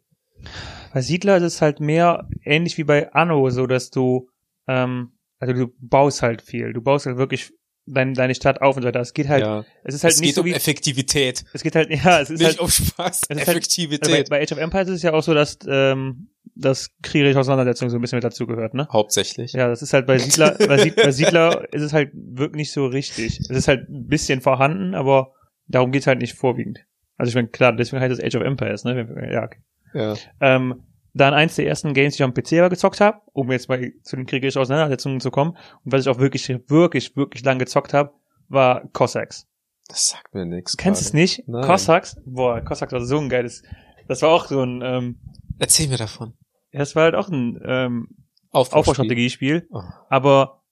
Bei Siedler ist es halt mehr ähnlich wie bei Anno, so dass du, ähm, also du baust halt viel. Du baust halt wirklich dein, deine Stadt auf und so weiter. Es geht halt, ja. es ist halt es nicht geht so um wie, Effektivität, es geht halt, ja, es ist nicht halt, um Spaß, es ist halt- also bei, Effektivität. bei Age of Empires ist es ja auch so, dass, ähm, dass kriegerische Auseinandersetzung so ein bisschen mit dazu gehört, ne? Hauptsächlich. Ja, das ist halt bei Siedler, bei, Sied, bei Siedler ist es halt wirklich nicht so richtig. Es ist halt ein bisschen vorhanden, aber darum geht's halt nicht vorwiegend. Also ich meine, klar, deswegen heißt es Age of Empires, ne? Ja, okay. Ja. Ähm, dann eins der ersten Games, die ich am PC aber gezockt habe, um jetzt mal zu den kriegerischen Auseinandersetzungen zu kommen. Und was ich auch wirklich, wirklich, wirklich lang gezockt habe, war Cossacks. Das sagt mir nichts. Du kennst es nicht? Nein. Cossacks? Boah, Cossacks war so ein geiles. Das war auch so ein, ähm, Erzähl mir davon. das war halt auch ein ähm. Aufbaustrategiespiel. Oh. Aber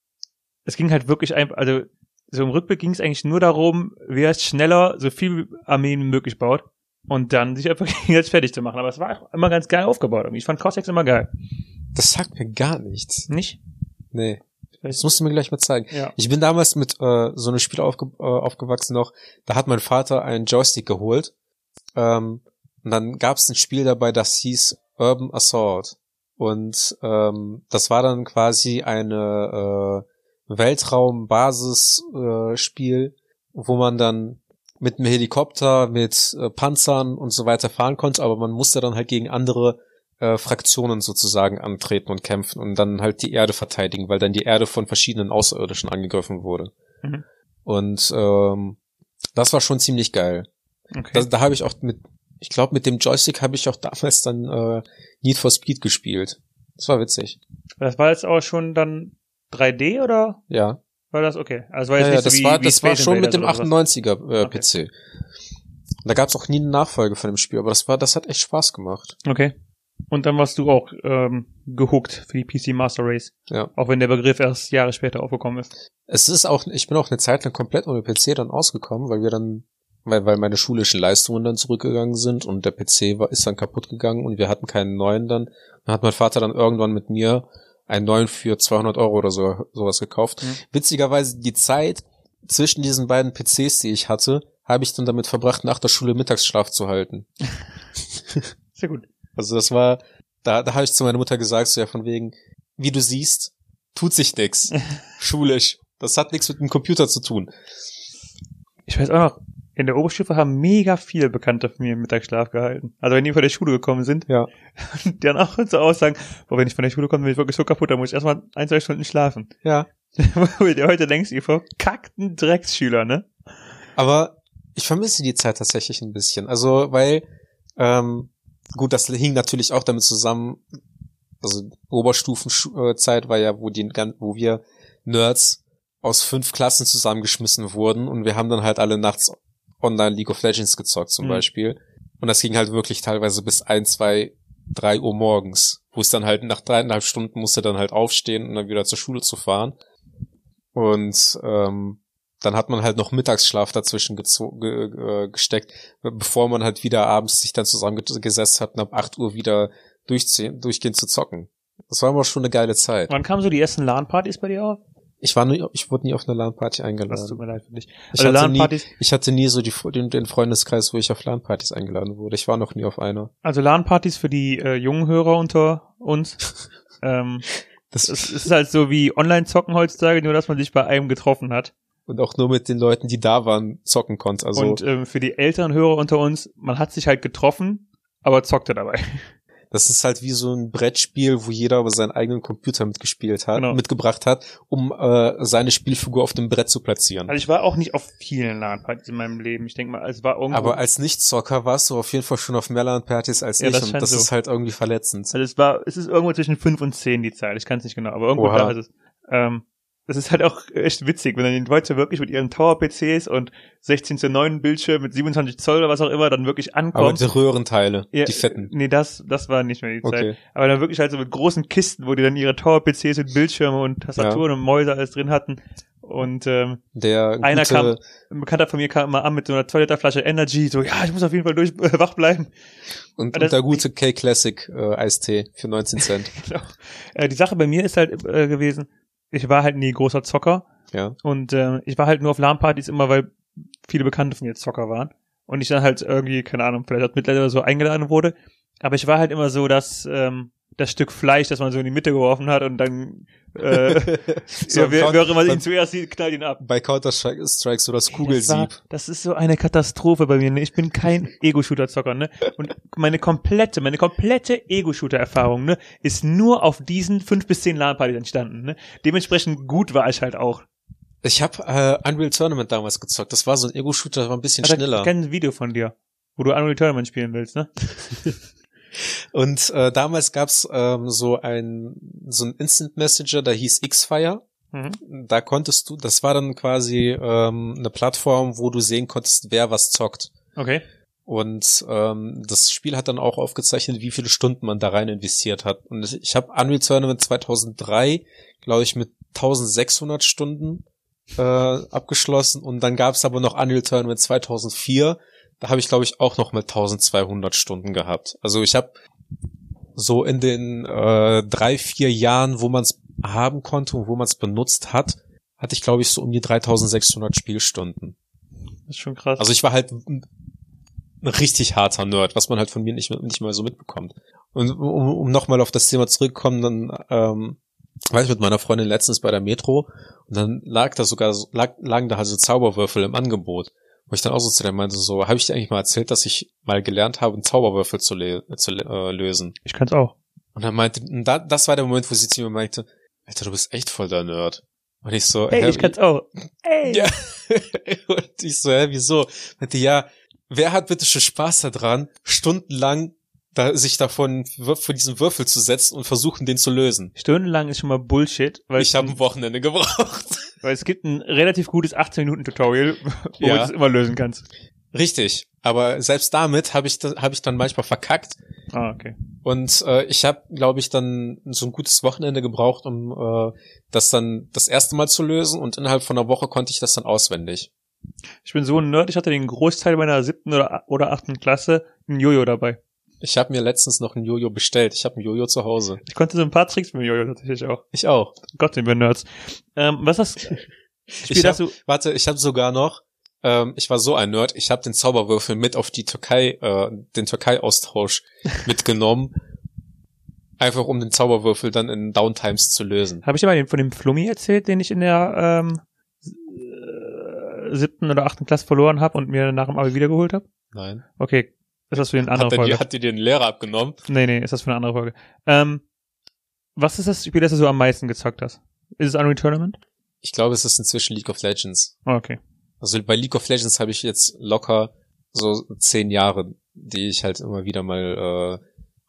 es ging halt wirklich einfach, also so im Rückblick ging es eigentlich nur darum, wer es schneller so viel Armeen wie möglich baut und dann sich einfach jetzt fertig zu machen. Aber es war auch immer ganz geil aufgebaut. irgendwie. Ich fand Cossacks immer geil. Das sagt mir gar nichts. Nicht? Nee. Das musst du mir gleich mal zeigen. Ja. Ich bin damals mit äh, so einem Spiel aufge äh, aufgewachsen noch. Da hat mein Vater einen Joystick geholt. Ähm, und dann gab es ein Spiel dabei, das hieß Urban Assault. Und ähm, das war dann quasi eine äh, Weltraumbasis-Spiel, äh, wo man dann mit einem Helikopter, mit äh, Panzern und so weiter fahren konnte, aber man musste dann halt gegen andere äh, Fraktionen sozusagen antreten und kämpfen und dann halt die Erde verteidigen, weil dann die Erde von verschiedenen Außerirdischen angegriffen wurde. Mhm. Und ähm, das war schon ziemlich geil. Okay. Da, da habe ich auch mit, ich glaube, mit dem Joystick habe ich auch damals dann äh, Need for Speed gespielt. Das war witzig. Das war jetzt auch schon dann 3D oder Ja. War das okay? Also war Ja, jetzt ja, nicht das so wie, war, wie das war schon mit dem oder sowas. 98er äh, Okay. PC. Da gab es auch nie eine Nachfolge von dem Spiel, aber das war, das hat echt Spaß gemacht. Okay. Und dann warst du auch ähm, gehuckt für die PC Master Race. Ja. Auch wenn der Begriff erst Jahre später aufgekommen ist. Es ist auch, ich bin auch eine Zeit lang komplett ohne PC dann ausgekommen, weil wir dann, weil, weil meine schulischen Leistungen dann zurückgegangen sind und der PC war, ist dann kaputt gegangen und wir hatten keinen neuen dann. Dann hat mein Vater dann irgendwann mit mir einen neuen für 200 Euro oder so, sowas gekauft. Mhm. Witzigerweise die Zeit zwischen diesen beiden PCs, die ich hatte, habe ich dann damit verbracht, nach der Schule Mittagsschlaf zu halten. Sehr gut. Also das war, da, da habe ich zu meiner Mutter gesagt, so ja von wegen, wie du siehst, tut sich nix. Schulisch. Das hat nichts mit dem Computer zu tun. Ich weiß auch noch, in der Oberstufe haben mega viele Bekannte von mir Mittagsschlaf gehalten. Also wenn die von der Schule gekommen sind, Ja. die dann auch so aussagen, boah, wenn ich von der Schule komme, bin ich wirklich so kaputt, dann muss ich erstmal ein, zwei Stunden schlafen. Ja. Dir heute denkst, ihr verkackten Drecksschüler, ne? Aber ich vermisse die Zeit tatsächlich ein bisschen. Also, weil ähm, gut, das hing natürlich auch damit zusammen, also Oberstufenzeit war ja, wo die, wo wir Nerds aus fünf Klassen zusammengeschmissen wurden und wir haben dann halt alle nachts online League of Legends gezockt zum Mhm. Beispiel. Und das ging halt wirklich teilweise bis ein, zwei, drei Uhr morgens, wo es dann halt nach dreieinhalb Stunden musste dann halt aufstehen und dann wieder zur Schule zu fahren. Und ähm, dann hat man halt noch Mittagsschlaf dazwischen ge äh, gesteckt, bevor man halt wieder abends sich dann zusammengesetzt hat und ab 8 Uhr wieder durchgehend zu zocken. Das war immer schon eine geile Zeit. Wann kamen so die ersten LAN-Partys bei dir auf? Ich war nie, ich wurde nie auf eine LAN-Party Das eingeladen. tut mir leid für dich. Ich Also hatte, nie, ich hatte nie so die, den, den Freundeskreis, wo ich auf LAN-Partys eingeladen wurde. Ich war noch nie auf einer. also LAN-Partys für die äh, jungen Hörer unter uns. ähm, Das, es ist halt so wie Online-Zocken heutzutage, nur dass man sich bei einem getroffen hat. und auch nur mit den Leuten, die da waren, zocken konnte. Also Und ähm, für die älteren Hörer unter uns, man hat sich halt getroffen, aber zockte dabei. Das ist halt wie so ein Brettspiel, wo jeder über seinen eigenen Computer mitgespielt hat, Genau. mitgebracht hat, um äh, seine Spielfigur auf dem Brett zu platzieren. Also ich war auch nicht auf vielen LAN-Partys in meinem Leben. Ich denke mal, es war irgendwo. Aber als Nichtzocker warst du auf jeden Fall schon auf mehr LAN-Partys als Ja, ich das und das so. ist halt irgendwie verletzend. Also es war, es ist irgendwo zwischen fünf und zehn die Zahl. Ich kann es nicht genau, aber irgendwo Oha. da ist es. Ähm, das ist halt auch echt witzig, wenn dann die Leute wirklich mit ihren Tower-PCs und 16 zu 9 Bildschirm mit 27 Zoll oder was auch immer dann wirklich Aber ankommen. die Röhrenteile, Ja, die fetten. Nee, das, das war nicht mehr die Zeit. Okay. Aber dann wirklich halt so mit großen Kisten, wo die dann ihre Tower-PCs mit Bildschirme und Tastaturen und Mäuse alles drin hatten. Und ähm, Der Einer kam- ein Bekannter von mir kam immer an mit so einer 2 Liter Flasche Energy, so, ja, ich muss auf jeden Fall durch, äh, wach bleiben. und, und der gute K-Classic äh, Eistee für 19 Cent. Genau. Äh, die Sache bei mir ist halt äh, gewesen, ich war halt nie großer Zocker ja. und äh, ich war halt nur auf LAN-Partys immer, weil viele Bekannte von mir Zocker waren und ich dann halt irgendwie, keine Ahnung, vielleicht als Mitglied oder so eingeladen wurde. Aber ich war halt immer so, dass ähm, das Stück Fleisch, das man so in die Mitte geworfen hat und dann äh, So, ja, wer, wer auch immer ihn zuerst sieht, knallt ihn ab. Bei Counter-Strike Strike so das Das, war, Kugelsieb. das ist so eine Katastrophe bei mir. Ne? Ich bin kein Ego-Shooter-Zocker, ne? Und meine komplette, meine komplette Ego-Shooter-Erfahrung, ne, ist nur auf diesen fünf bis zehn LAN-Partys entstanden, ne? Dementsprechend gut war ich halt auch. Ich habe äh, Unreal Tournament damals gezockt. Das war so ein Ego-Shooter, das war ein bisschen Alter, schneller. Ich kenne ein Video von dir, wo du Unreal Tournament spielen willst, ne? Und äh, damals gab's ähm, so ein so ein Instant Messenger, da hieß Xfire. Mhm. Da konntest du, das war dann quasi ähm, eine Plattform, wo du sehen konntest, wer was zockt. Okay. Und ähm, das Spiel hat dann auch aufgezeichnet, wie viele Stunden man da rein investiert hat. Und ich habe Unreal Tournament 2003, glaube ich, mit 1600 Stunden äh, abgeschlossen. Und dann gab's aber noch Unreal Tournament 2004. Da habe ich, glaube ich, auch noch mit 1200 Stunden gehabt. Also ich habe so in den äh, drei, vier Jahren, wo man es haben konnte und wo man es benutzt hat, hatte ich, glaube ich, so um die 3600 Spielstunden. Das ist schon krass. Also ich war halt ein ein richtig harter Nerd, was man halt von mir nicht, nicht mal so mitbekommt. Und um, um nochmal auf das Thema zurückzukommen, dann ähm, war ich mit meiner Freundin letztens bei der Metro und dann lag da sogar, so- lag, lagen da halt so Zauberwürfel im Angebot. Wo ich dann auch so zu der meinte, so, habe ich dir eigentlich mal erzählt, dass ich mal gelernt habe, einen Zauberwürfel zu, zu äh, lösen? ich kann's auch. Und dann meinte, und da, das war der Moment, wo sie zu mir meinte, Alter, du bist echt voll der Nerd. Und ich so, Hey, hä, ich kann's auch. Hey. ja. Und ich so, hä, wieso? Meinte, ja, wer hat bitte schon Spaß daran, stundenlang da, sich davon vor diesen Würfel zu setzen und versuchen, den zu lösen? Stundenlang ist schon mal Bullshit, weil, ich habe ein Wochenende gebraucht. weil es gibt ein relativ gutes 18-Minuten-Tutorial, wo Ja. du es immer lösen kannst. Richtig. Aber selbst damit habe ich, hab ich dann manchmal verkackt. Ah, okay. Und äh, ich habe, glaube ich, dann so ein gutes Wochenende gebraucht, um äh, das dann das erste Mal zu lösen. Und innerhalb von einer Woche konnte ich das dann auswendig. Ich bin so ein Nerd, ich hatte den Großteil meiner siebten oder, oder achten Klasse ein Jojo dabei. Ich habe mir letztens noch ein Jojo bestellt. Ich habe ein Jojo zu Hause. Ich konnte so ein paar Tricks mit dem Jojo tatsächlich auch. Ich auch. Gott, sind wir Nerds. Ähm, was Spiel, Ich hab, du... warte, ich habe sogar noch, ähm, ich war so ein Nerd, ich habe den Zauberwürfel mit auf die Türkei, äh, den Türkei-Austausch mitgenommen, einfach um den Zauberwürfel dann in Downtimes zu lösen. Habe ich dir mal den- von dem Flummi erzählt, den ich in der ähm, äh, siebten oder achten Klasse verloren habe und mir nach dem Abi wiedergeholt habe? Nein. Okay, ist das für eine andere Hat, Folge? die- hat dir den Lehrer abgenommen? Nee, nee, ist das für eine andere Folge. Ähm, was ist das Spiel, das du so am meisten gezockt hast? Ist es Unreal Tournament? Ich glaube, es ist inzwischen League of Legends. Okay. Also bei League of Legends habe ich jetzt locker so zehn Jahre die ich halt immer wieder mal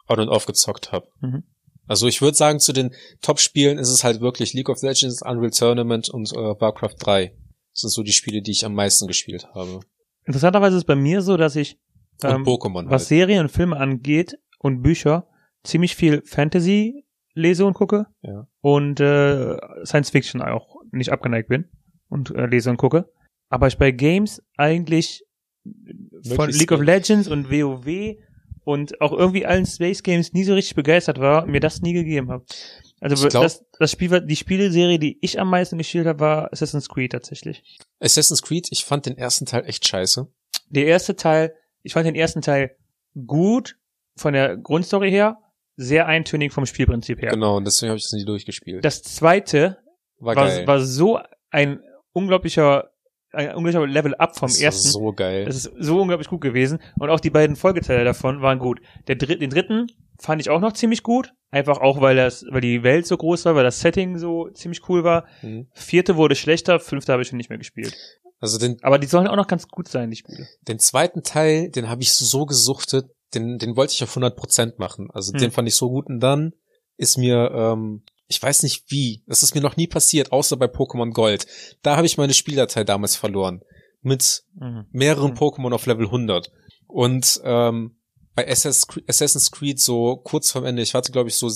äh, on und off gezockt habe. Mhm. Also ich würde sagen, zu den Top-Spielen ist es halt wirklich League of Legends, Unreal Tournament und äh, Warcraft 3. Das sind so die Spiele, die ich am meisten gespielt habe. Interessanterweise ist es bei mir so, dass ich, Und ähm, Pokémon was halt. Serien und Filme angeht und Bücher, ziemlich viel Fantasy lese und gucke Ja. und äh, Science Fiction auch nicht abgeneigt bin und äh, lese und gucke. Aber ich bei Games eigentlich von League of. Legends und WoW und auch irgendwie allen Space Games nie so richtig begeistert war und mir das nie gegeben habe. Also glaub- das, das Spiel, war- die Spieleserie, die ich am meisten gespielt habe, war Assassin's Creed tatsächlich. Assassin's Creed, ich fand den ersten Teil echt scheiße. Der erste Teil, ich fand den ersten Teil gut von der Grundstory her, sehr eintönig vom Spielprinzip her. Genau, und deswegen habe ich das nie durchgespielt. Das zweite war war, war so ein unglaublicher, ein unglaublicher Level up vom das ersten. War so geil. Das ist so unglaublich gut gewesen. Und auch die beiden Folgeteile davon waren gut. Der dritte, den dritten fand ich auch noch ziemlich gut. Einfach auch, weil das, weil die Welt so groß war, weil das Setting so ziemlich cool war. Mhm. Vierte wurde schlechter, fünfte habe ich schon nicht mehr gespielt. Also den, Aber die sollen auch noch ganz gut sein, die Spiele. den zweiten Teil, den habe ich so gesuchtet, den, den wollte ich auf 100% machen. Also Hm. den fand ich so gut. Und dann ist mir, ähm, ich weiß nicht wie, das ist mir noch nie passiert, außer bei Pokémon Gold. Da habe ich meine Spieldatei damals verloren. Mit Mhm. mehreren Hm. Pokémon auf Level 100. Und ähm, bei Assassin's Creed, Assassin's Creed so kurz vorm Ende, ich hatte glaube ich so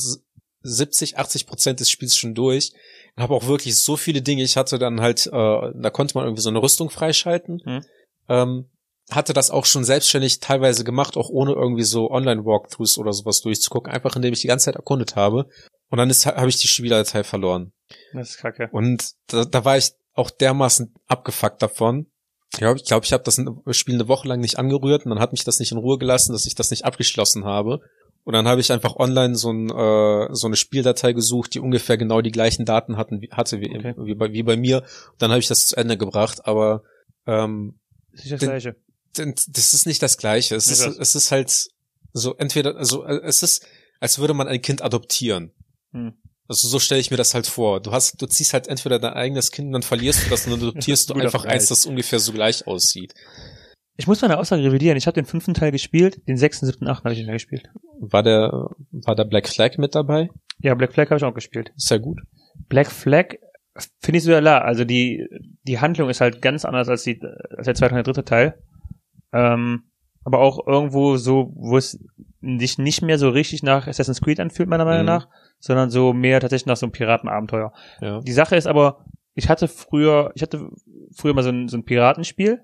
70, 80 Prozent des Spiels schon durch. Und habe auch wirklich so viele Dinge. Ich hatte dann halt, äh, da konnte man irgendwie so eine Rüstung freischalten. Hm. Ähm, hatte das auch schon selbstständig teilweise gemacht, auch ohne irgendwie so Online-Walkthroughs oder sowas durchzugucken, einfach indem ich die ganze Zeit erkundet habe. Und dann habe ich die Spieldatei verloren. Das ist kacke. Und da, da war ich auch dermaßen abgefuckt davon. Ich glaube, ich habe das Spiel eine Woche lang nicht angerührt und dann hat mich das nicht in Ruhe gelassen, dass ich das nicht abgeschlossen habe. Und dann habe ich einfach online so, ein, äh, so eine Spieldatei gesucht, die ungefähr genau die gleichen Daten hatten, wie, hatte wie, Okay. wie, bei, wie bei mir. Und dann habe ich das zu Ende gebracht, aber ähm, Das ist das Den- Gleiche. denn das ist nicht das Gleiche. Es ist, es ist halt so entweder, also äh, es ist, als würde man ein Kind adoptieren. Hm. Also so stelle ich mir das halt vor. Du hast, du ziehst halt entweder dein eigenes Kind und dann verlierst du das und dann adoptierst du einfach eins, das ungefähr so gleich aussieht. Ich muss meine Aussage revidieren. Ich habe den fünften Teil gespielt, den sechsten, siebten, achten habe ich nicht mehr gespielt. War der, war der Black Flag mit dabei? Ja, Black Flag habe ich auch gespielt. Ist ja gut. Black Flag finde ich sogar la. Also die, die Handlung ist halt ganz anders als, die, als der zweite und der dritte Teil. Ähm, aber auch irgendwo so, wo es sich nicht mehr so richtig nach Assassin's Creed anfühlt, meiner Meinung Mhm. nach, sondern so mehr tatsächlich nach so einem Piratenabenteuer. Ja. Die Sache ist aber, ich hatte früher, ich hatte früher mal so ein, so ein Piratenspiel.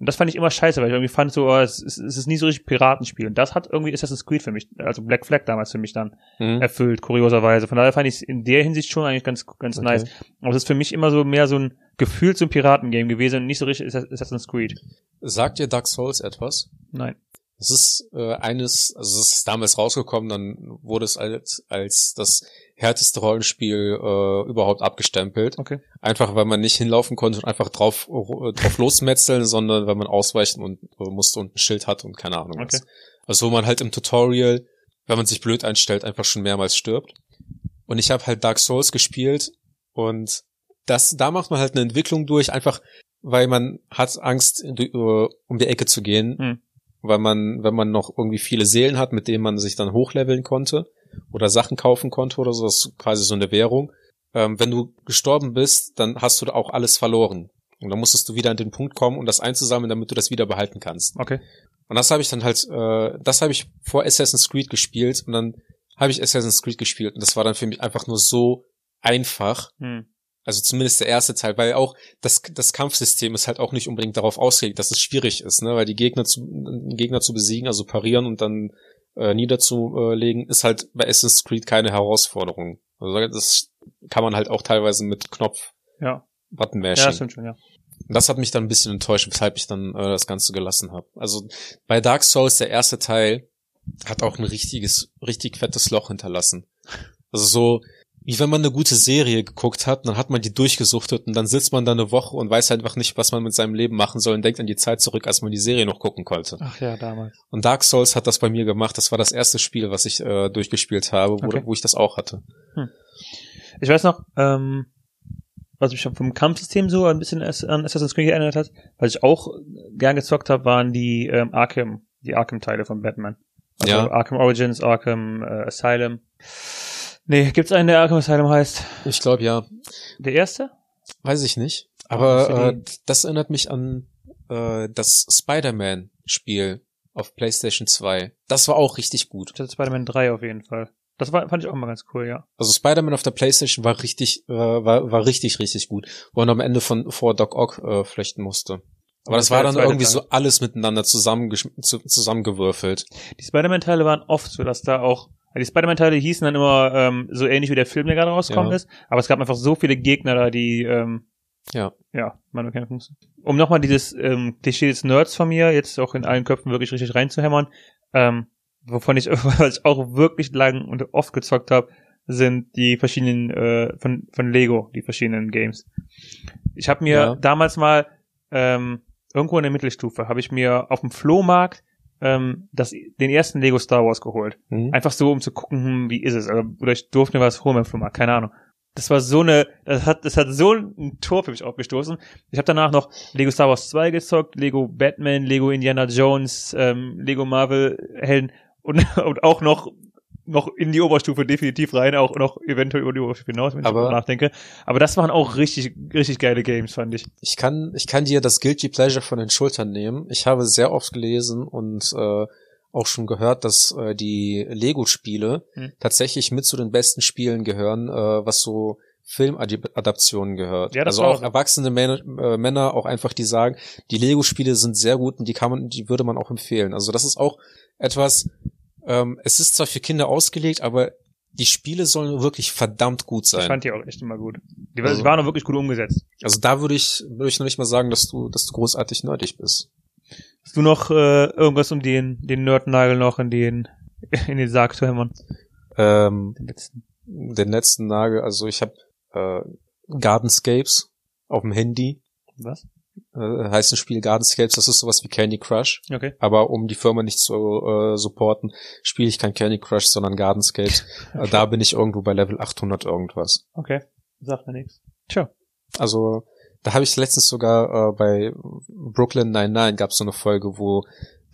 Und das fand ich immer scheiße, weil ich irgendwie fand so, oh, es, ist, es ist nie so richtig Piratenspiel. Und das hat irgendwie Assassin's Creed für mich, also Black Flag damals für mich dann Mhm. erfüllt, kurioserweise. Von daher fand ich es in der Hinsicht schon eigentlich ganz, ganz Okay. nice. Aber es ist für mich immer so mehr so ein Gefühl zum Piratengame gewesen und nicht so richtig Assassin's Creed. Sagt dir Dark Souls etwas? Nein. Es ist äh, eines, also es ist damals rausgekommen, dann wurde es als, als das härteste Rollenspiel äh, überhaupt abgestempelt. Okay. Einfach weil man nicht hinlaufen konnte und einfach drauf, äh, drauf losmetzeln, sondern weil man ausweichen und äh, musste und ein Schild hat und keine Ahnung was. Okay. Also wo man halt im Tutorial, wenn man sich blöd einstellt, einfach schon mehrmals stirbt. Und ich habe halt Dark Souls gespielt und das, da macht man halt eine Entwicklung durch, einfach weil man hat Angst, äh, um die Ecke zu gehen, Hm. Weil man, wenn man noch irgendwie viele Seelen hat, mit denen man sich dann hochleveln konnte oder Sachen kaufen konnte oder so, das ist quasi so eine Währung. Ähm, wenn du gestorben bist, dann hast du da auch alles verloren. Und dann musstest du wieder an den Punkt kommen, um das einzusammeln, damit du das wieder behalten kannst. Okay. Und das habe ich dann halt, äh, das habe ich vor Assassin's Creed gespielt und dann habe ich Assassin's Creed gespielt und das war dann für mich einfach nur so einfach, Hm. Also zumindest der erste Teil, weil auch das, das Kampfsystem ist halt auch nicht unbedingt darauf ausgelegt, dass es schwierig ist, ne? Weil die Gegner zu, Gegner zu besiegen, also parieren und dann äh, niederzulegen, ist halt bei Assassin's Creed keine Herausforderung. Also das kann man halt auch teilweise mit Knopf Ja. Button Ja, mashing. stimmt schon, ja. Das hat mich dann ein bisschen enttäuscht, weshalb ich dann äh, das Ganze gelassen habe. Also bei Dark Souls, der erste Teil, hat auch ein richtiges, richtig fettes Loch hinterlassen. Also so, wie wenn man eine gute Serie geguckt hat, dann hat man die durchgesuchtet und dann sitzt man da eine Woche und weiß einfach nicht, was man mit seinem Leben machen soll und denkt an die Zeit zurück, als man die Serie noch gucken konnte. Ach ja, damals. Und Dark Souls hat das bei mir gemacht. Das war das erste Spiel, was ich äh, durchgespielt habe, wo, Okay. wo ich das auch hatte. Ich weiß noch, ähm, was mich schon vom Kampfsystem so ein bisschen an Assassin's Creed erinnert hat, was ich auch gern gezockt habe, waren die ähm, Arkham die Arkham-Teile von Batman. Also Ja. Arkham Origins, Arkham äh, Asylum. Nee, gibt's einen, der Arkham Asylum heißt? Ich glaube ja. Der erste? Weiß ich nicht. Arkham Aber äh, City. das erinnert mich an äh, das Spider-Man-Spiel auf PlayStation 2. Das war auch richtig gut. Das Spider-Man 3 auf jeden Fall. Das war, fand ich auch mal ganz cool, ja. Also Spider-Man auf der PlayStation war richtig, äh, war, war richtig, richtig gut. Wo man am Ende von vor Doc Ock äh, flechten musste. Aber Das das, war dann irgendwie Teil. so alles miteinander zusammengesch zu, zusammengewürfelt. Die Spider-Man-Teile waren oft so, dass da auch, die Spider-Man-Teile hießen dann immer ähm, so ähnlich wie der Film, der gerade rausgekommen Ja. ist, aber es gab einfach so viele Gegner da, die ähm, Ja. ja, man bekämpfen musste. Um nochmal dieses ähm, Klischee des Nerds von mir jetzt auch in allen Köpfen wirklich richtig reinzuhämmern, ähm, wovon ich, was ich auch wirklich lang und oft gezockt habe, sind die verschiedenen äh, von von Lego, die verschiedenen Games. Ich habe mir Ja. damals mal ähm, irgendwo in der Mittelstufe habe ich mir auf dem Flohmarkt ähm, das, den ersten Lego Star Wars geholt. Mhm. Einfach so, um zu gucken, hm, wie ist es. Also, oder ich durfte mir was holen beim Flohmarkt, keine Ahnung. Das war so eine, das hat, das hat so ein Tor für mich aufgestoßen. Ich habe danach noch Lego Star Wars 2 gezockt, Lego Batman, Lego Indiana Jones, ähm, Lego Marvel Helden und, und auch noch noch in die Oberstufe definitiv rein, auch noch eventuell über die Oberstufe hinaus, wenn ich Aber- darüber nachdenke. Aber das waren auch richtig, richtig geile Games, fand ich. Ich kann, ich kann dir das Guilty Pleasure von den Schultern nehmen. Ich habe sehr oft gelesen und äh, auch schon gehört, dass äh, die Lego-Spiele Hm. tatsächlich mit zu den besten Spielen gehören, äh, was so Filmadaptionen gehört. Ja, das also auch erwachsene Männer, äh, Männer auch einfach, die sagen, die Lego-Spiele sind sehr gut und die kann man, die würde man auch empfehlen. Also das ist auch etwas, ähm, es ist zwar für Kinder ausgelegt, aber die Spiele sollen wirklich verdammt gut Ich sein. fand die auch echt immer gut. Die, Also- die waren auch wirklich gut umgesetzt. Also da würde ich, würde ich noch nicht mal sagen, dass du, dass du großartig nerdig bist. Hast du noch äh, irgendwas, um den, den Nerdnagel noch in den, in den Sarg zu hämmern? Ähm, Den letzten. den letzten Nagel, also ich habe äh, Gardenscapes auf dem Handy. Was? Äh, heißt ein Spiel Gardenscapes, das ist sowas wie Candy Crush. Okay. Aber um die Firma nicht zu äh, supporten, spiele ich kein Candy Crush, sondern Gardenscapes. Äh, da bin ich irgendwo bei Level 800 irgendwas. Okay. Sagt mir nichts. Tja. Also da habe ich letztens sogar äh, bei Brooklyn 99 gab es so eine Folge, wo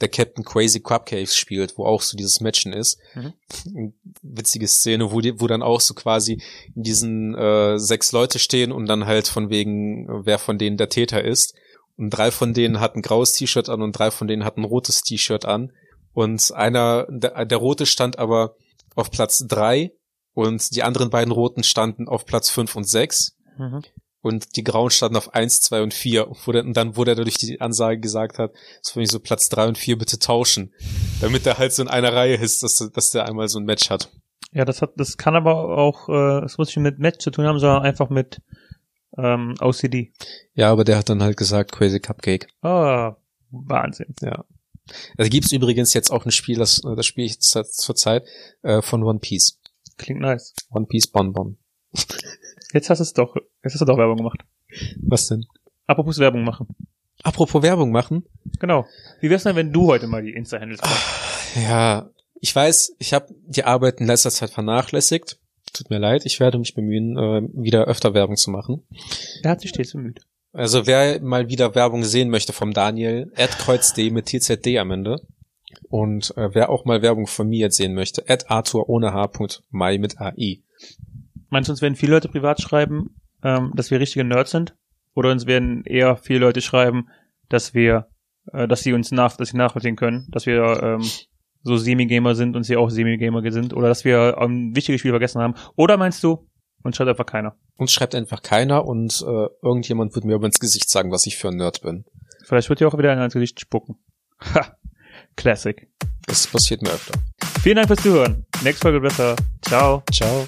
der Captain Crazy Cupcakes spielt, wo auch so dieses Matchen ist. Mhm. Witzige Szene, wo, die, wo dann auch so quasi in diesen äh, sechs Leute stehen und dann halt von wegen, wer von denen der Täter ist. Und drei von denen hatten ein graues T-Shirt an und drei von denen hatten ein rotes T-Shirt an. Und einer, der, der rote stand aber auf Platz drei und die anderen beiden roten standen auf Platz fünf und sechs Mhm. Und die Grauen standen auf eins, zwei und vier. Und, dann wurde er durch die Ansage gesagt hat, das finde ich so Platz drei und vier bitte tauschen. Damit er halt so in einer Reihe ist, dass, dass der einmal so ein Match hat. Ja, das hat, das kann aber auch, äh, das muss nicht mit Match zu tun haben, sondern einfach mit ähm, OCD. Ja, aber der hat dann halt gesagt, Crazy Cupcake. Ah, Wahnsinn. Ja. Da gibt's übrigens jetzt auch ein Spiel, das, das spiele ich zur zur Zeit, äh, von One Piece. Klingt nice. One Piece Bonbon. Jetzt hast du es doch, jetzt hast du doch Werbung gemacht. Was denn? Apropos Werbung machen. Apropos Werbung machen. Genau. Wie wär's denn, wenn du heute mal die Insta-Handles machst? Ja, ich weiß, ich habe die Arbeit in letzter Zeit vernachlässigt. Tut mir leid, ich werde mich bemühen, äh, wieder öfter Werbung zu machen. Er hat sich stets bemüht. Also wer mal wieder Werbung sehen möchte vom Daniel, @kreuz_d mit TZD am Ende. Und äh, wer auch mal Werbung von mir jetzt sehen möchte, Arthur ohne H.mai mit AI. Meinst du, uns werden viele Leute privat schreiben, ähm, dass wir richtige Nerds sind? Oder uns werden eher viele Leute schreiben, dass wir, äh, dass sie uns nach, dass sie nachvollziehen können, dass wir ähm, so Semi-Gamer sind und sie auch Semi-Gamer sind? Oder dass wir ein wichtiges Spiel vergessen haben? Oder meinst du, uns schreibt einfach keiner? Uns schreibt einfach keiner und äh, irgendjemand wird mir aber ins Gesicht sagen, was ich für ein Nerd bin. Vielleicht wird dir auch wieder einer ins Gesicht spucken. Ha! Classic. Das passiert mir öfter. Vielen Dank fürs Zuhören. Nächste Folge besser. Ciao. Ciao.